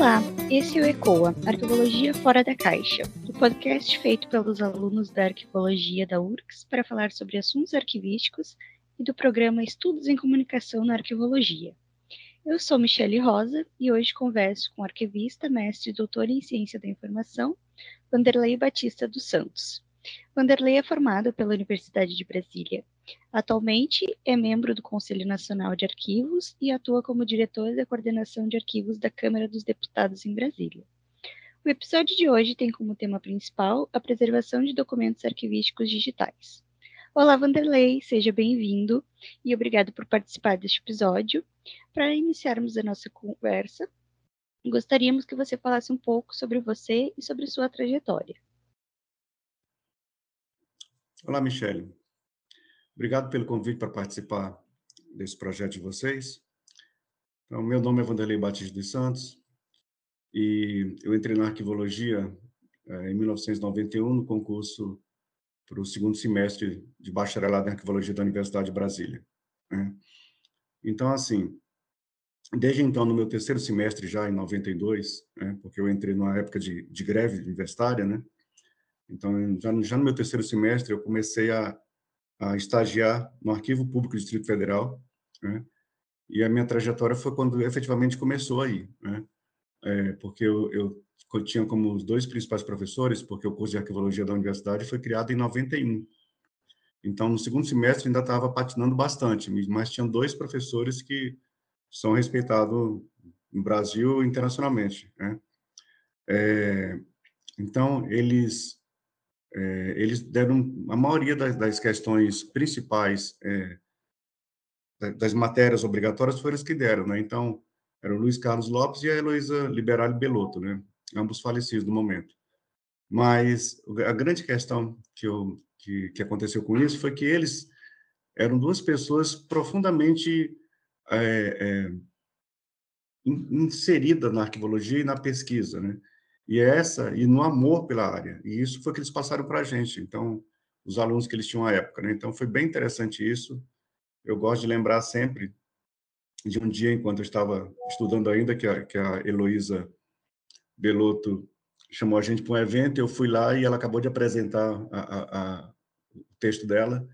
Olá, esse é o ECOA, Arquivologia Fora da Caixa, o podcast feito pelos alunos da Arquivologia da URCS para falar sobre assuntos arquivísticos e do programa Estudos em Comunicação na Arquivologia. Eu sou Michele Rosa e hoje converso com o arquivista, mestre e doutor em Ciência da Informação, Vanderlei Batista dos Santos. Vanderlei é formado pela Universidade de Brasília. Atualmente é membro do Conselho Nacional de Arquivos e atua como diretor da coordenação de arquivos da Câmara dos Deputados em Brasília. O episódio de hoje tem como tema principal a preservação de documentos arquivísticos digitais. Olá, Vanderlei, seja bem-vindo e obrigado por participar deste episódio. Para iniciarmos a nossa conversa, gostaríamos que você falasse um pouco sobre você e sobre sua trajetória. Olá, Michele. Obrigado pelo convite para participar desse projeto de vocês. Então, meu nome é Vanderlei Batista dos Santos e eu entrei na arquivologia eh, em 1991 no concurso para o segundo semestre de bacharelado em arquivologia da Universidade de Brasília. Né? Então, assim, desde então, no meu terceiro semestre, já em 92, né, porque eu entrei numa época de, de greve universitária, né, então, já, já no meu terceiro semestre, eu comecei a, a estagiar no Arquivo Público do Distrito Federal, né? E a minha trajetória foi quando efetivamente começou aí, né? É, porque eu, eu, tinha como os dois principais professores, porque o curso de arquivologia da universidade foi criado em 91. Então, no segundo semestre ainda estava patinando bastante, mas tinham dois professores que são respeitados no Brasil e internacionalmente, né? É, então, eles é, eles deram a maioria das, das questões principais é, das matérias obrigatórias foram eles que deram, né? Então, era o Luiz Carlos Lopes e a Heloísa Liberale Belotto, né? Ambos falecidos no momento. Mas a grande questão que, eu, que, que aconteceu com isso foi que eles eram duas pessoas profundamente é, é, inseridas na arquivologia e na pesquisa, né? E essa, e no amor pela área. E isso foi que eles passaram para a gente. Então, os alunos que eles tinham à época. Né? Então, foi bem interessante isso. Eu gosto de lembrar sempre de um dia, enquanto eu estava estudando ainda, que a, que a Heloísa Belotto chamou a gente para um evento, eu fui lá e ela acabou de apresentar a, a, a, o texto dela.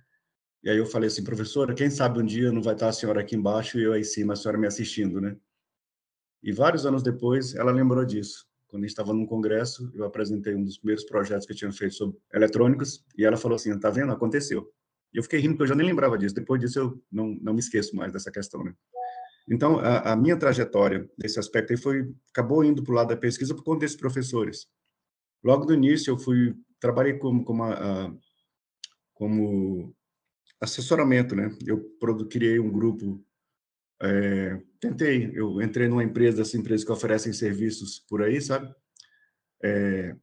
E aí eu falei assim, professora, quem sabe um dia não vai estar a senhora aqui embaixo e eu aí em cima, a senhora me assistindo, né? E vários anos depois, ela lembrou disso quando a gente estava num congresso, eu apresentei um dos primeiros projetos que eu tinha feito sobre eletrônicos, e ela falou assim, tá vendo? Aconteceu. E eu fiquei rindo, porque eu já nem lembrava disso. Depois disso, eu não, não me esqueço mais dessa questão, né? Então, a, a minha trajetória nesse aspecto aí foi, acabou indo para o lado da pesquisa por conta desses professores. Logo do início, eu fui, trabalhei como, como, a, a, como assessoramento, né? Eu criei um grupo é, tentei, eu entrei numa empresa, essa empresa que oferecem serviços por aí, sabe? É,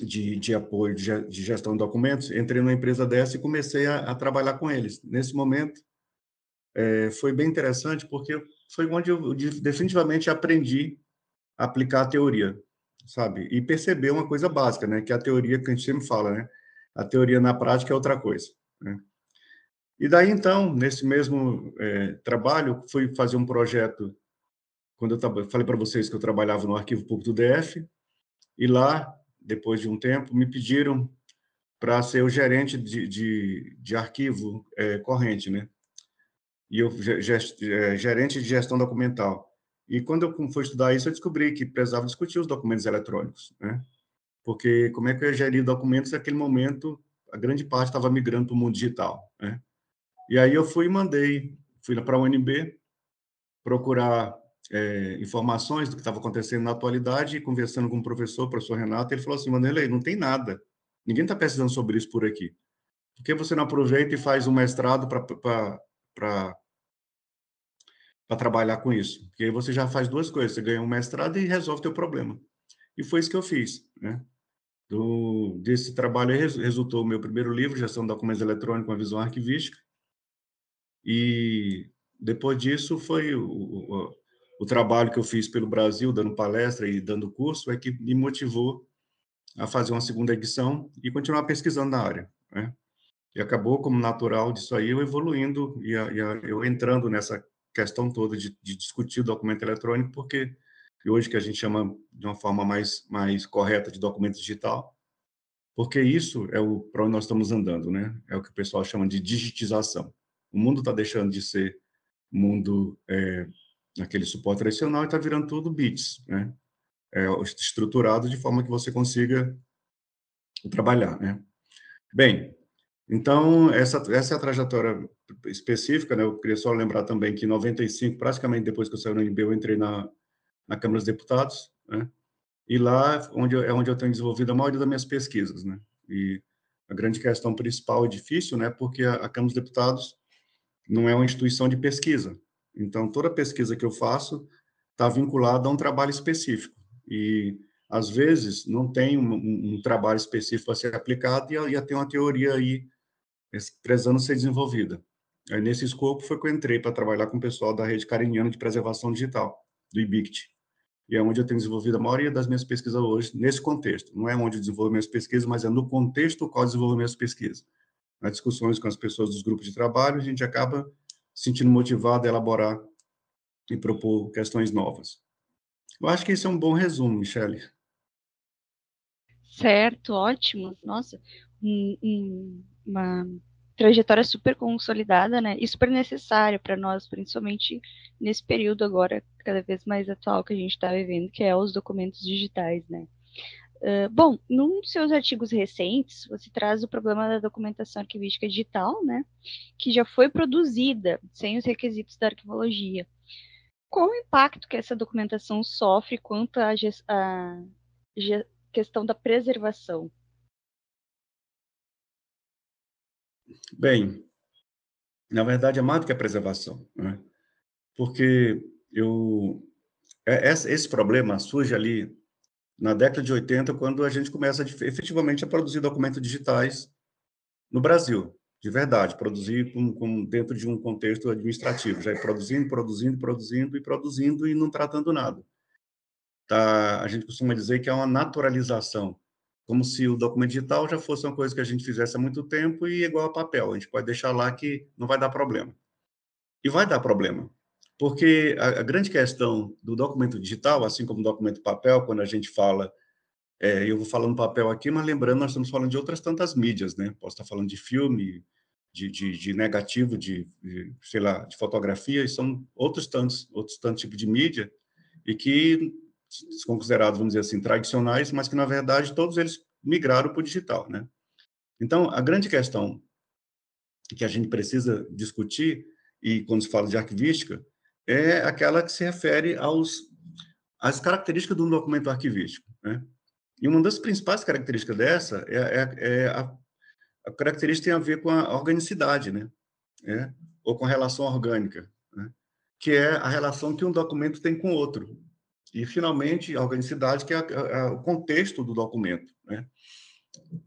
de, de apoio, de, de, gestão de documentos. Entrei numa empresa dessa e comecei a, a trabalhar com eles. Nesse momento, é, foi bem interessante, porque foi onde eu definitivamente aprendi a aplicar a teoria, sabe? E perceber uma coisa básica, né? Que a teoria que a gente sempre fala, né? A teoria na prática é outra coisa, né? E daí, então, nesse mesmo é, trabalho, fui fazer um projeto, quando eu falei para vocês que eu trabalhava no Arquivo Público do DF, e lá, depois de um tempo, me pediram para ser o gerente de, de, de arquivo é, corrente, né? E eu, é, gerente de gestão documental. E quando eu fui estudar isso, eu descobri que precisava discutir os documentos eletrônicos, né? Porque como é que eu ia gerir documentos naquele momento, a grande parte estava migrando para o mundo digital, né? E aí eu fui e mandei, fui para a UNB procurar é, informações do que estava acontecendo na atualidade, e conversando com o professor, o professor Renato, ele falou assim, Vanderlei, não tem nada, ninguém está pesquisando sobre isso por aqui. Por que você não aproveita e faz um mestrado para trabalhar com isso? Porque aí você já faz duas coisas, você ganha um mestrado e resolve teu problema. E foi isso que eu fiz, né? Do, desse trabalho resultou o meu primeiro livro, Gestão de Documentos Eletrônicos, uma visão arquivística, e depois disso foi o, o, o, trabalho que eu fiz pelo Brasil, dando palestra e dando curso, é que me motivou a fazer uma segunda edição e continuar pesquisando na área. Né? E acabou, como natural disso aí, eu evoluindo e, a, e a, eu entrando nessa questão toda de, de discutir o documento eletrônico, porque que hoje que a gente chama de uma forma mais, mais correta de documento digital, porque isso é o para onde nós estamos andando, né? É o que o pessoal chama de digitização. O mundo está deixando de ser mundo é, aquele suporte tradicional e está virando tudo bits, né? É, estruturado de forma que você consiga trabalhar, né? Bem, então essa essa é a trajetória específica, né? Eu queria só lembrar também que em 95, praticamente depois que eu saí do NB, eu entrei na na Câmara dos Deputados, né? E lá onde é onde eu tenho desenvolvido a maioria das minhas pesquisas, né? E a grande questão principal é difícil, né? Porque a, a Câmara dos Deputados não é uma instituição de pesquisa. Então, toda pesquisa que eu faço está vinculada a um trabalho específico. E, às vezes, não tem um, um, trabalho específico a ser aplicado e ia ter uma teoria aí, precisando ser desenvolvida. Aí, nesse escopo, foi que eu entrei para trabalhar com o pessoal da Rede Cariniana de Preservação Digital, do IBICT e é onde eu tenho desenvolvido a maioria das minhas pesquisas hoje, nesse contexto. Não é onde eu desenvolvo minhas pesquisas, mas é no contexto qual eu desenvolvo minhas pesquisas. Nas discussões com as pessoas dos grupos de trabalho, a gente acaba se sentindo motivado a elaborar e propor questões novas. Eu acho que esse é um bom resumo, Michele. Certo, ótimo. Nossa, um, um, uma trajetória super consolidada, né? E super necessária para nós, principalmente nesse período agora cada vez mais atual que a gente está vivendo, que é os documentos digitais, né? Uh, bom, num dos seus artigos recentes, você traz o problema da documentação arquivística digital, né? Que já foi produzida sem os requisitos da arquivologia. Qual o impacto que essa documentação sofre quanto à questão da preservação? Bem, na verdade é mais do que a preservação, né? porque eu é, esse problema surge ali na década de 80, quando a gente começa efetivamente a produzir documentos digitais no Brasil, de verdade, produzir com, com, dentro de um contexto administrativo, já ir produzindo, produzindo, produzindo e produzindo e não tratando nada. Tá, a gente costuma dizer que é uma naturalização como se o documento digital já fosse uma coisa que a gente fizesse há muito tempo e igual a papel. A gente pode deixar lá que não vai dar problema. E vai dar problema, porque a, a grande questão do documento digital, assim como o documento papel, quando a gente fala, é, eu vou falando papel aqui, mas lembrando, nós estamos falando de outras tantas mídias, né? Posso estar falando de filme, de, de, de negativo, de, de, sei lá, de fotografia, e são outros tantos, outros tantos tipos de mídia, e que são considerados, vamos dizer assim, tradicionais, mas que, na verdade, todos eles migraram para o digital, né? Então, a grande questão que a gente precisa discutir, e quando se fala de arquivística, é aquela que se refere aos às características do documento arquivístico, né? E uma das principais características dessa é, é, é a, a, característica tem a ver com a organicidade, né? É, ou com a relação orgânica, né? que é a relação que um documento tem com outro. E, finalmente, a organicidade, que é, é o contexto do documento. Né?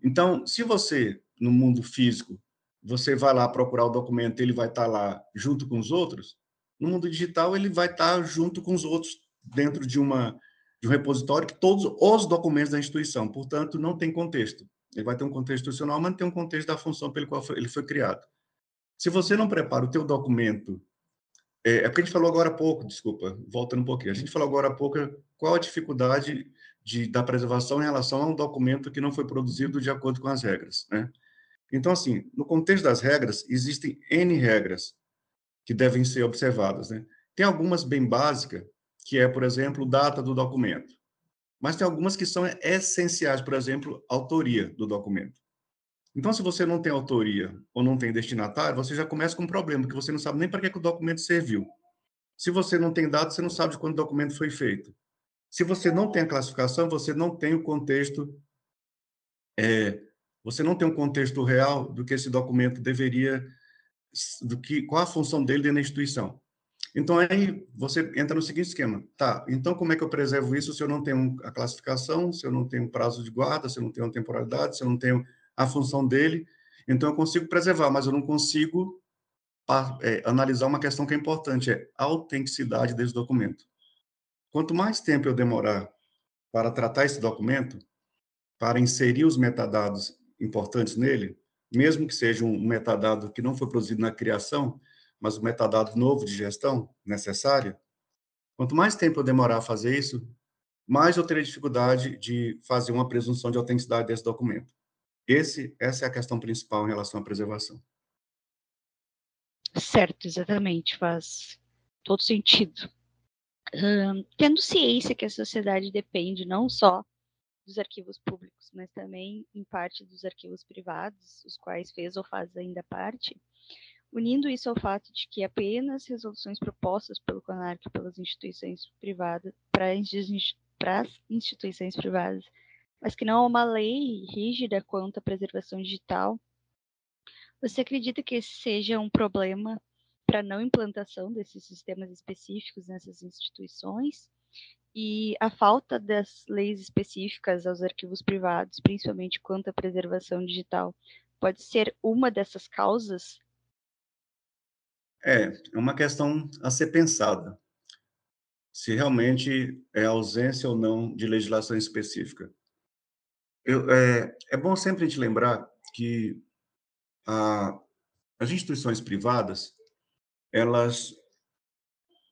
Então, se você, no mundo físico, você vai lá procurar o documento, ele vai estar lá junto com os outros, no mundo digital ele vai estar junto com os outros dentro de uma de um repositório que todos os documentos da instituição, portanto, não tem contexto. Ele vai ter um contexto institucional, mas não tem um contexto da função pelo qual ele foi criado. Se você não prepara o teu documento é, é porque a gente falou agora há pouco, desculpa, voltando um pouquinho. A gente falou agora há pouco qual a dificuldade de, da preservação em relação a um documento que não foi produzido de acordo com as regras, né? Então, assim, no contexto das regras, existem N regras que devem ser observadas, né? Tem algumas bem básicas, que é, por exemplo, data do documento. Mas tem algumas que são essenciais, por exemplo, autoria do documento. Então, se você não tem autoria ou não tem destinatário, você já começa com um problema, porque você não sabe nem para que, que o documento serviu. Se você não tem dados, você não sabe de quando o documento foi feito. Se você não tem a classificação, você não tem o contexto, é, você não tem um contexto real do que esse documento deveria, do que qual a função dele dentro da instituição. Então aí você entra no seguinte esquema, tá? Então como é que eu preservo isso se eu não tenho a classificação, se eu não tenho prazo de guarda, se eu não tenho temporalidade, se eu não tenho a função dele. Então, eu consigo preservar, mas eu não consigo é, analisar uma questão que é importante, é a autenticidade desse documento. Quanto mais tempo eu demorar para tratar esse documento, para inserir os metadados importantes nele, mesmo que seja um metadado que não foi produzido na criação, mas um metadado novo de gestão necessária, Quanto mais tempo eu demorar a fazer isso, mais eu terei dificuldade de fazer uma presunção de autenticidade desse documento. Esse, essa é a questão principal em relação à preservação. Certo, exatamente, faz todo sentido. tendo ciência que a sociedade depende não só dos arquivos públicos, mas também em parte dos arquivos privados, os quais fez ou faz ainda parte, unindo isso ao fato de que apenas resoluções propostas pelo CONARC pelas instituições privadas para as instituições privadas, mas que não há uma lei rígida quanto à preservação digital, você acredita que esse seja um problema para não implantação desses sistemas específicos nessas instituições? E a falta das leis específicas aos arquivos privados, principalmente quanto à preservação digital, pode ser uma dessas causas? É, é uma questão a ser pensada. Se realmente é ausência ou não de legislação específica. Eu, é, é bom sempre a gente lembrar que a, as instituições privadas, elas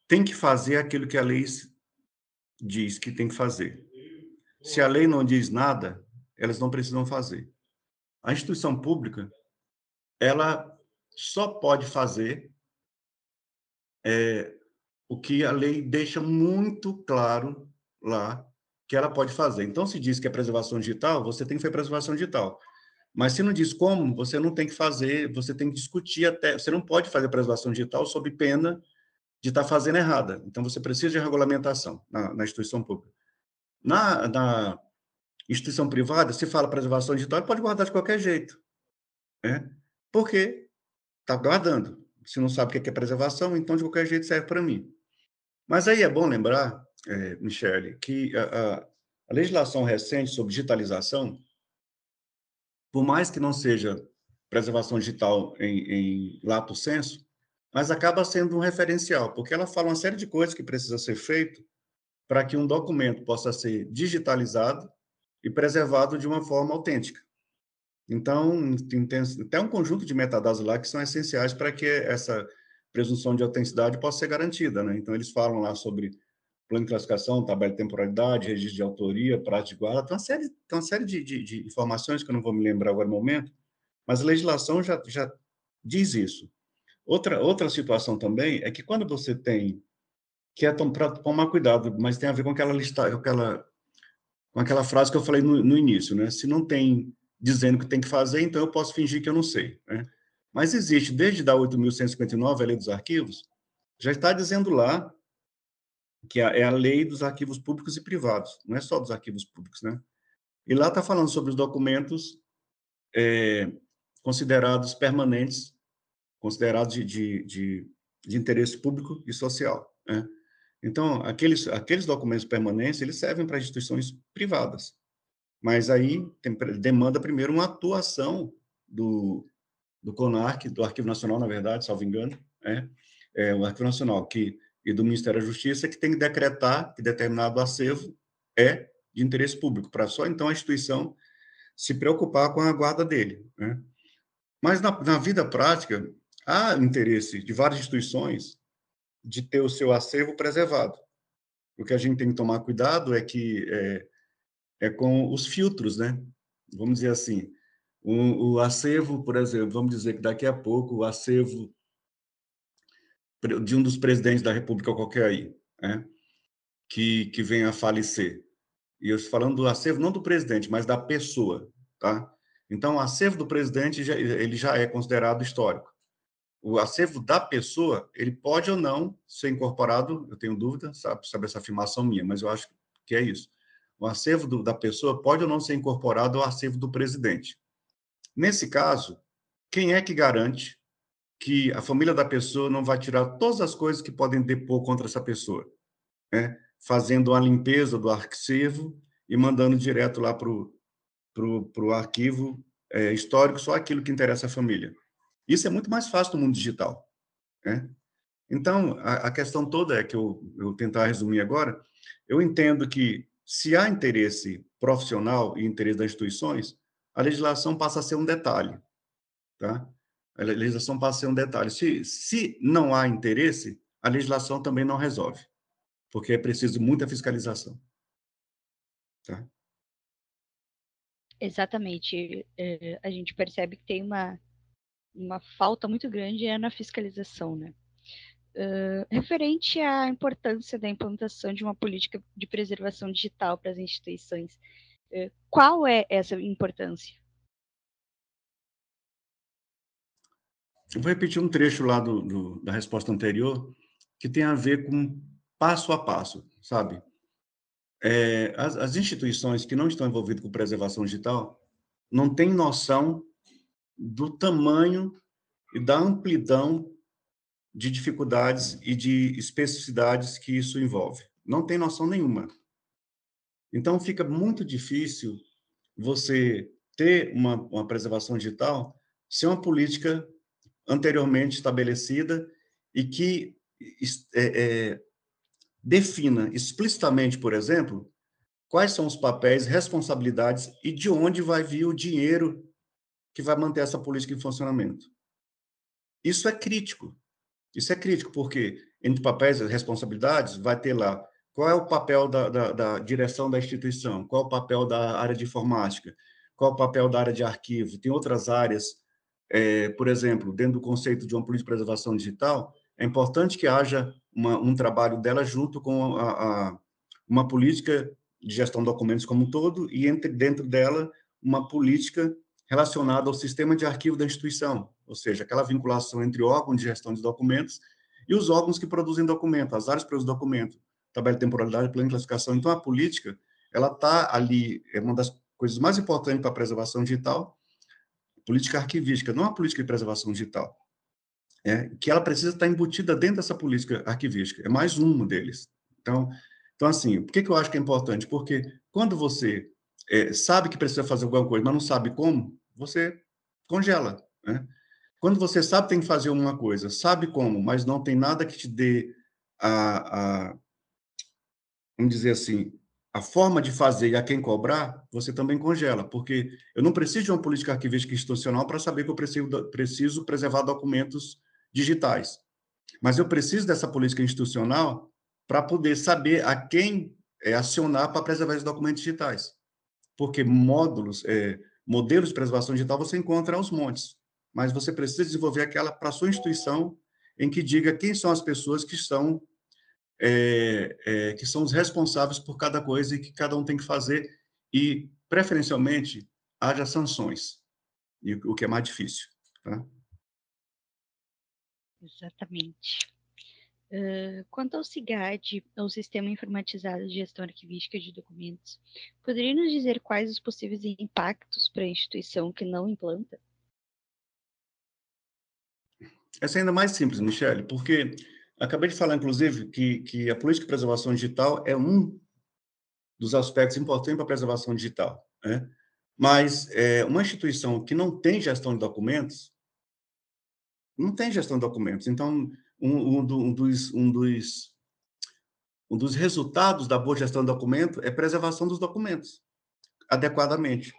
têm que fazer aquilo que a lei diz que tem que fazer. Se a lei não diz nada, elas não precisam fazer. A instituição pública, ela só pode fazer é, o que a lei deixa muito claro lá que ela pode fazer. Então, se diz que é preservação digital, você tem que fazer preservação digital. Mas se não diz como, você não tem que fazer, você tem que discutir até. Você não pode fazer preservação digital sob pena de estar tá fazendo errada. Então, você precisa de regulamentação na, na instituição pública. Na, na, instituição privada, se fala preservação digital, pode guardar de qualquer jeito. Né? Porque está guardando. Se não sabe o que é preservação, então de qualquer jeito serve para mim. Mas aí é bom lembrar, é, Michele, que a, a, a legislação recente sobre digitalização, por mais que não seja preservação digital em, em lato senso, mas acaba sendo um referencial, porque ela fala uma série de coisas que precisa ser feito para que um documento possa ser digitalizado e preservado de uma forma autêntica. Então, tem, tem até um conjunto de metadados lá que são essenciais para que essa presunção de autenticidade possa ser garantida. Né? Então, eles falam lá sobre plano de classificação, tabela de temporalidade, registro de autoria, prazo de guarda, tem uma série, tem uma série de, de, de, informações que eu não vou me lembrar agora no momento, mas a legislação já, já diz isso. Outra, outra situação também é que quando você tem, que é para tomar cuidado, mas tem a ver com aquela lista, com aquela, com aquela frase que eu falei no, no início, né? Se não tem dizendo que tem que fazer, então eu posso fingir que eu não sei, né? Mas existe, desde da 8.159, a lei dos arquivos, já está dizendo lá que é a lei dos arquivos públicos e privados, não é só dos arquivos públicos, né? E lá está falando sobre os documentos é, considerados permanentes considerados de, de, de, de, interesse público e social. Né? Então, aqueles, aqueles documentos permanentes, eles servem para instituições privadas, mas aí tem, demanda primeiro uma atuação do, do CONARC, do Arquivo Nacional, na verdade, salvo engano, né? é, o Arquivo Nacional que, e do Ministério da Justiça, que tem que decretar que determinado acervo é de interesse público, para só então a instituição se preocupar com a guarda dele. Né? Mas na, na vida prática, há interesse de várias instituições de ter o seu acervo preservado. O que a gente tem que tomar cuidado é que é, é com os filtros, né? Vamos dizer assim, o, o, acervo, por exemplo, vamos dizer que daqui a pouco o acervo de um dos presidentes da República qualquer aí, né? que, que venha a falecer. E eu estou falando do acervo não do presidente, mas da pessoa, tá? Então, o acervo do presidente já, ele já é considerado histórico o acervo da pessoa, ele pode ou não ser incorporado, eu tenho dúvida sabe, sobre essa afirmação minha, mas eu acho que é isso. O acervo do, da pessoa pode ou não ser incorporado ao acervo do presidente. Nesse caso, quem é que garante que a família da pessoa não vai tirar todas as coisas que podem depor contra essa pessoa? Né? Fazendo uma limpeza do arquivo e mandando direto lá para o arquivo é, histórico só aquilo que interessa à família. Isso é muito mais fácil no mundo digital. Né? Então, a, a, questão toda é que eu, eu tentar resumir agora, eu entendo que se há interesse profissional e interesse das instituições, a legislação passa a ser um detalhe. Tá? A legislação passa a ser um detalhe. Se, se não há interesse, a legislação também não resolve. porque é preciso muita fiscalização. Tá? Exatamente. É, a gente percebe que tem uma, uma falta muito grande é na fiscalização, né? Uh, referente à importância da implantação de uma política de preservação digital para as instituições, uh, qual é essa importância? Eu vou repetir um trecho lá do, do, da resposta anterior, que tem a ver com passo a passo, sabe? É, as, as, instituições que não estão envolvidas com preservação digital não têm noção do tamanho e da amplidão de dificuldades e de especificidades que isso envolve. Não tem noção nenhuma. Então, fica muito difícil você ter uma, uma preservação digital sem uma política anteriormente estabelecida e que é, é, defina explicitamente, por exemplo, quais são os papéis, responsabilidades e de onde vai vir o dinheiro que vai manter essa política em funcionamento. Isso é crítico. Isso é crítico, porque entre papéis e responsabilidades vai ter lá qual é o papel da, da, da, direção da instituição, qual é o papel da área de informática, qual é o papel da área de arquivo. Tem outras áreas, é, por exemplo, dentro do conceito de uma política de preservação digital, é importante que haja uma, um trabalho dela junto com a, a, uma política de gestão de documentos como um todo e entre dentro dela uma política relacionada ao sistema de arquivo da instituição, ou seja, aquela vinculação entre órgãos de gestão de documentos e os órgãos que produzem documento, as áreas para os documentos, tabela de temporalidade, plano de classificação. Então, a política, ela está ali, é uma das coisas mais importantes para a preservação digital, política arquivística, não a política de preservação digital, é, que ela precisa estar embutida dentro dessa política arquivística, é mais um deles. Então, então assim, por que, que eu acho que é importante? Porque quando você é, sabe que precisa fazer alguma coisa, mas não sabe como, você congela. Né? Quando você sabe que tem que fazer uma coisa, sabe como, mas não tem nada que te dê a, a vamos dizer assim, a forma de fazer e a quem cobrar, você também congela, porque eu não preciso de uma política arquivística institucional para saber que eu preciso, preciso preservar documentos digitais. Mas eu preciso dessa política institucional para poder saber a quem é, acionar para preservar os documentos digitais porque módulos, é, modelos de preservação digital você encontra aos montes, mas você precisa desenvolver aquela para sua instituição em que diga quem são as pessoas que são é, é, que são os responsáveis por cada coisa e que cada um tem que fazer. E preferencialmente haja sanções. E o que é mais difícil, tá? Exatamente quanto ao SIGAD, ao Sistema Informatizado de Gestão Arquivística de Documentos, poderia nos dizer quais os possíveis impactos para a instituição que não implanta? Essa é ainda mais simples, Michele, porque acabei de falar, inclusive, que, que a política de preservação digital é um dos aspectos importantes para a preservação digital. Né? Mas é, uma instituição que não tem gestão de documentos, não tem gestão de documentos. Então, um, um, do, dos, um, dos, um dos resultados da boa gestão do documento é preservação dos documentos adequadamente.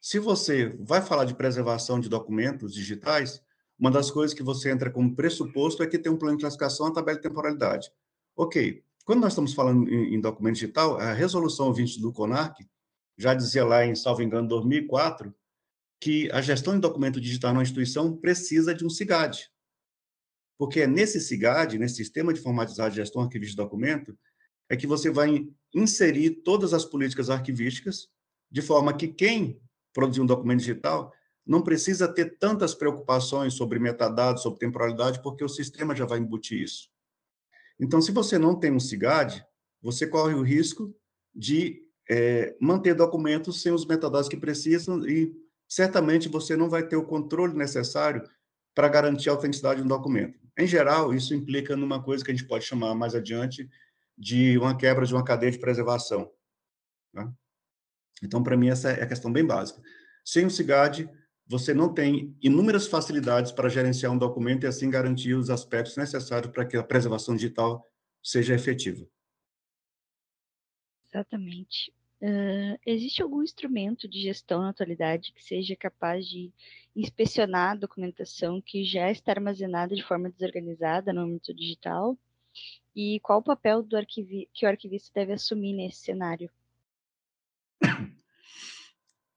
Se você vai falar de preservação de documentos digitais, uma das coisas que você entra como pressuposto é que tem um plano de classificação, a tabela de temporalidade. Ok, quando nós estamos falando em, em documento digital, a resolução 20 do CONARC já dizia lá em, salvo engano, 2004, que a gestão de documento digital na instituição precisa de um CIGAD, porque é nesse SIGAD, nesse Sistema de Informatizado de Gestão Arquivística de Documento, é que você vai inserir todas as políticas arquivísticas, de forma que quem produzir um documento digital não precisa ter tantas preocupações sobre metadados, sobre temporalidade, porque o sistema já vai embutir isso. Então, se você não tem um SIGAD, você corre o risco de é, manter documentos sem os metadados que precisam e certamente você não vai ter o controle necessário para garantir a autenticidade de um documento. Em geral, isso implica numa coisa que a gente pode chamar mais adiante de uma quebra de uma cadeia de preservação. Tá? Então, para mim, essa é a questão bem básica. Sem o SIGAD, você não tem inúmeras facilidades para gerenciar um documento e assim garantir os aspectos necessários para que a preservação digital seja efetiva. Exatamente. Existe algum instrumento de gestão na atualidade que seja capaz de inspecionar a documentação que já está armazenada de forma desorganizada no âmbito digital E qual o papel do arquivi que o arquivista deve assumir nesse cenário?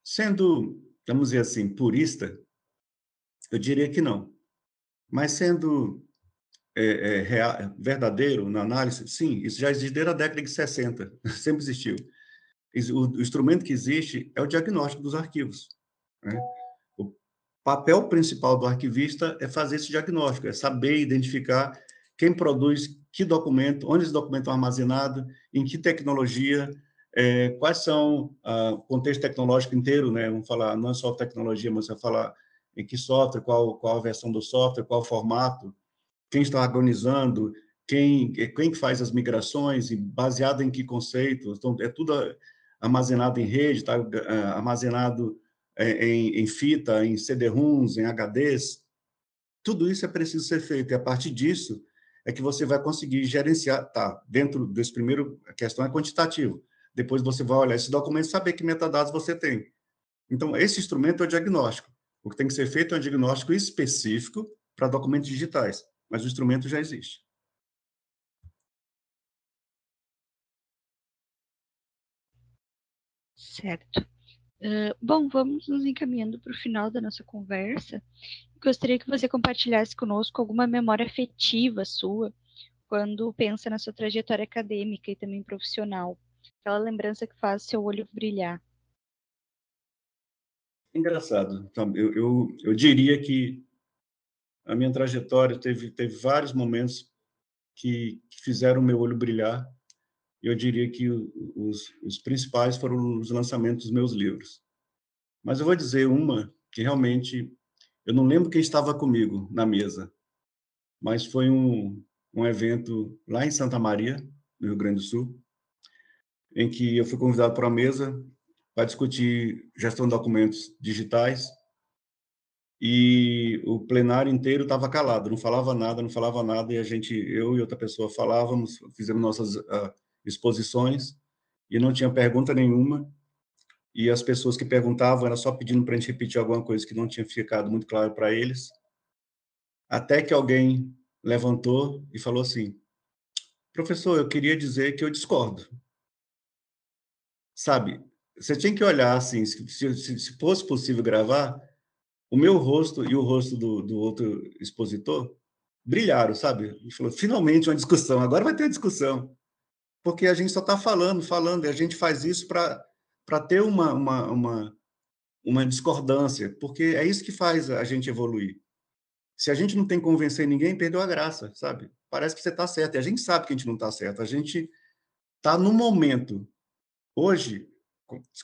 Sendo, vamos dizer assim, purista, eu diria que não. Mas sendo é, é, real, verdadeiro na análise, sim, isso já existe desde a década de 60, sempre existiu. O, instrumento que existe é o diagnóstico dos arquivos. Né? O papel principal do arquivista é fazer esse diagnóstico, é saber identificar quem produz que documento, onde esse documento é armazenado, em que tecnologia, é, quais são ah, o contexto tecnológico inteiro, né? Vamos falar não é só tecnologia, mas vai falar em que software, qual qual a versão do software, qual o formato, quem está organizando, quem quem faz as migrações baseado em que conceitos. Então é tudo armazenado em rede, está ah, armazenado é, em, em fita, em CD-ROMs, em HDs. Tudo isso é preciso ser feito e a partir disso é que você vai conseguir gerenciar, tá? Dentro desse primeiro a questão é quantitativo depois você vai olhar esse documento e saber que metadados você tem. Então, esse instrumento é o diagnóstico. O que tem que ser feito é um diagnóstico específico para documentos digitais, mas o instrumento já existe. Certo. Uh, bom, vamos nos encaminhando para o final da nossa conversa. Gostaria que você compartilhasse conosco alguma memória afetiva sua quando pensa na sua trajetória acadêmica e também profissional aquela lembrança que faz seu olho brilhar. Engraçado. Então, eu, eu, eu diria que a minha trajetória teve, teve vários momentos que, que fizeram o meu olho brilhar. Eu diria que os, os principais foram os lançamentos dos meus livros. Mas eu vou dizer uma que realmente eu não lembro quem estava comigo na mesa, mas foi um, um evento lá em Santa Maria, no Rio Grande do Sul, em que eu fui convidado para uma mesa para discutir gestão de documentos digitais e o plenário inteiro estava calado, não falava nada, não falava nada e a gente, eu e outra pessoa falávamos, fizemos nossas uh, exposições e não tinha pergunta nenhuma e as pessoas que perguntavam era só pedindo para a gente repetir alguma coisa que não tinha ficado muito claro para eles, até que alguém levantou e falou assim, professor, eu queria dizer que eu discordo sabe? Você tinha que olhar assim, se, se, se fosse possível gravar, o meu rosto e o rosto do, do outro expositor brilharam, sabe? Ele falou, finalmente uma discussão, agora vai ter uma discussão. Porque a gente só está falando, falando, e a gente faz isso para ter uma, uma, uma, uma discordância, porque é isso que faz a gente evoluir. Se a gente não tem que convencer ninguém, perdeu a graça, sabe? Parece que você está certo, e a gente sabe que a gente não está certo, a gente está no momento Hoje,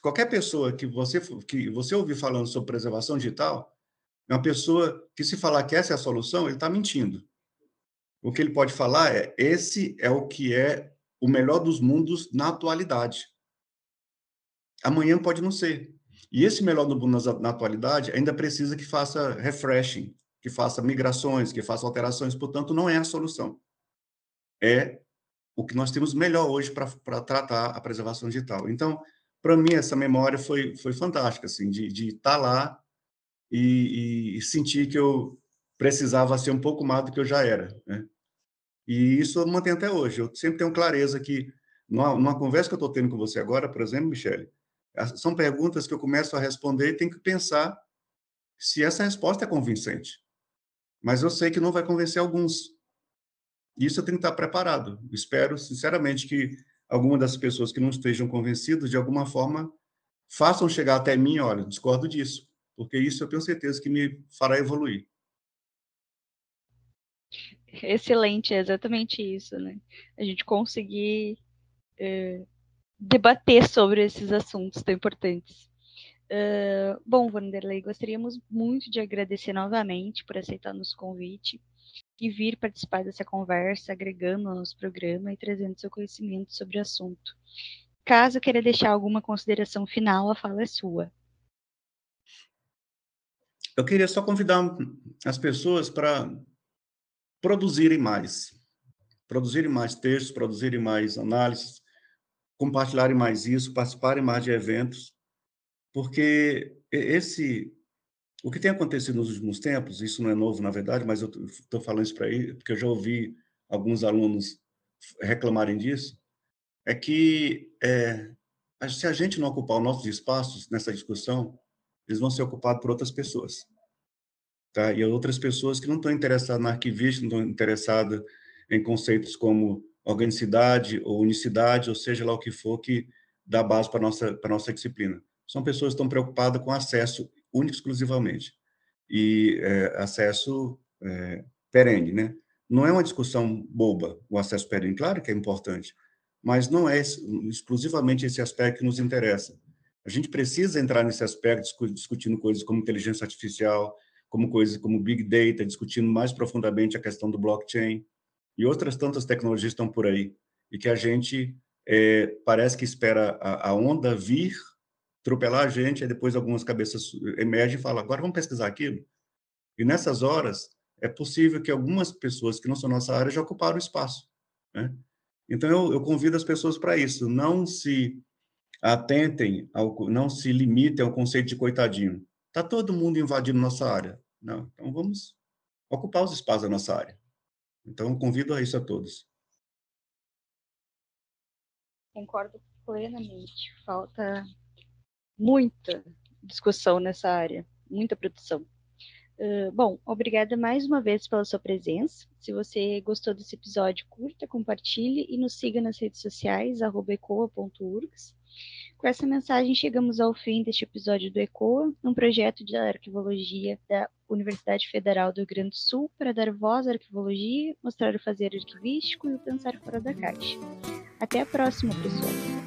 qualquer pessoa que você que você ouvir falando sobre preservação digital, é uma pessoa que se falar que essa é a solução, ele está mentindo. O que ele pode falar é esse é o que é o melhor dos mundos na atualidade. Amanhã pode não ser. E esse melhor do mundo na, atualidade ainda precisa que faça refreshing, que faça migrações, que faça alterações. Portanto, não é a solução. É o que nós temos melhor hoje para tratar a preservação digital. Então, para mim, essa memória foi, foi fantástica, assim, de, de estar tá lá e, e, sentir que eu precisava ser um pouco mais do que eu já era. Né? E isso eu mantenho até hoje. Eu sempre tenho clareza que, numa, numa conversa que eu estou tendo com você agora, por exemplo, Michele, são perguntas que eu começo a responder e tenho que pensar se essa resposta é convincente. Mas eu sei que não vai convencer alguns. Isso eu tenho que estar preparado. Espero, sinceramente, que alguma das pessoas que não estejam convencidas, de alguma forma, façam chegar até mim, olha, discordo disso, porque isso eu tenho certeza que me fará evoluir. Excelente, é exatamente isso, né? A gente conseguir é, debater sobre esses assuntos tão importantes. Uh, bom, Vanderlei, gostaríamos muito de agradecer novamente por aceitar nosso convite e vir participar dessa conversa, agregando ao nosso programa e trazendo seu conhecimento sobre o assunto. Caso queira deixar alguma consideração final, a fala é sua. Eu queria só convidar as pessoas para produzirem mais, produzirem mais textos, produzirem mais análises, compartilharem mais isso, participarem mais de eventos, porque esse o que tem acontecido nos últimos tempos, isso não é novo, na verdade, mas eu estou falando isso para aí, porque eu já ouvi alguns alunos reclamarem disso, é que é, se a gente não ocupar os nossos espaços nessa discussão, eles vão ser ocupados por outras pessoas. Tá? E outras pessoas que não estão interessadas na arquivista, não estão interessadas em conceitos como organicidade ou unicidade, ou seja lá o que for que dá base para a nossa, para nossa disciplina. São pessoas que estão preocupadas com acesso único exclusivamente e é, acesso é, perene, né? Não é uma discussão boba o acesso perene, claro que é importante, mas não é exclusivamente esse aspecto que nos interessa. A gente precisa entrar nesse aspecto discutindo coisas como inteligência artificial, como coisas como big data, discutindo mais profundamente a questão do blockchain e outras tantas tecnologias estão por aí e que a gente é, parece que espera a, a, onda vir, atropelar a gente, e depois algumas cabeças emergem e falam, agora vamos pesquisar aquilo. E nessas horas, é possível que algumas pessoas que não são nossa área já ocuparam o espaço. Né? Então, eu, eu convido as pessoas para isso, não se atentem, ao, não se limitem ao conceito de coitadinho. Está todo mundo invadindo nossa área. Não, então vamos ocupar os espaços da nossa área. Então, convido a isso a todos. Concordo plenamente. Falta muita discussão nessa área, muita produção. Uh, bom, obrigada mais uma vez pela sua presença. Se você gostou desse episódio, curta, compartilhe e nos siga nas redes sociais, ecoa.urgs. Com essa mensagem, chegamos ao fim deste episódio do ECOA, um projeto de arquivologia da Universidade Federal do Rio Grande do Sul para dar voz à arquivologia, mostrar o fazer arquivístico e o pensar fora da caixa. Até a próxima, pessoal!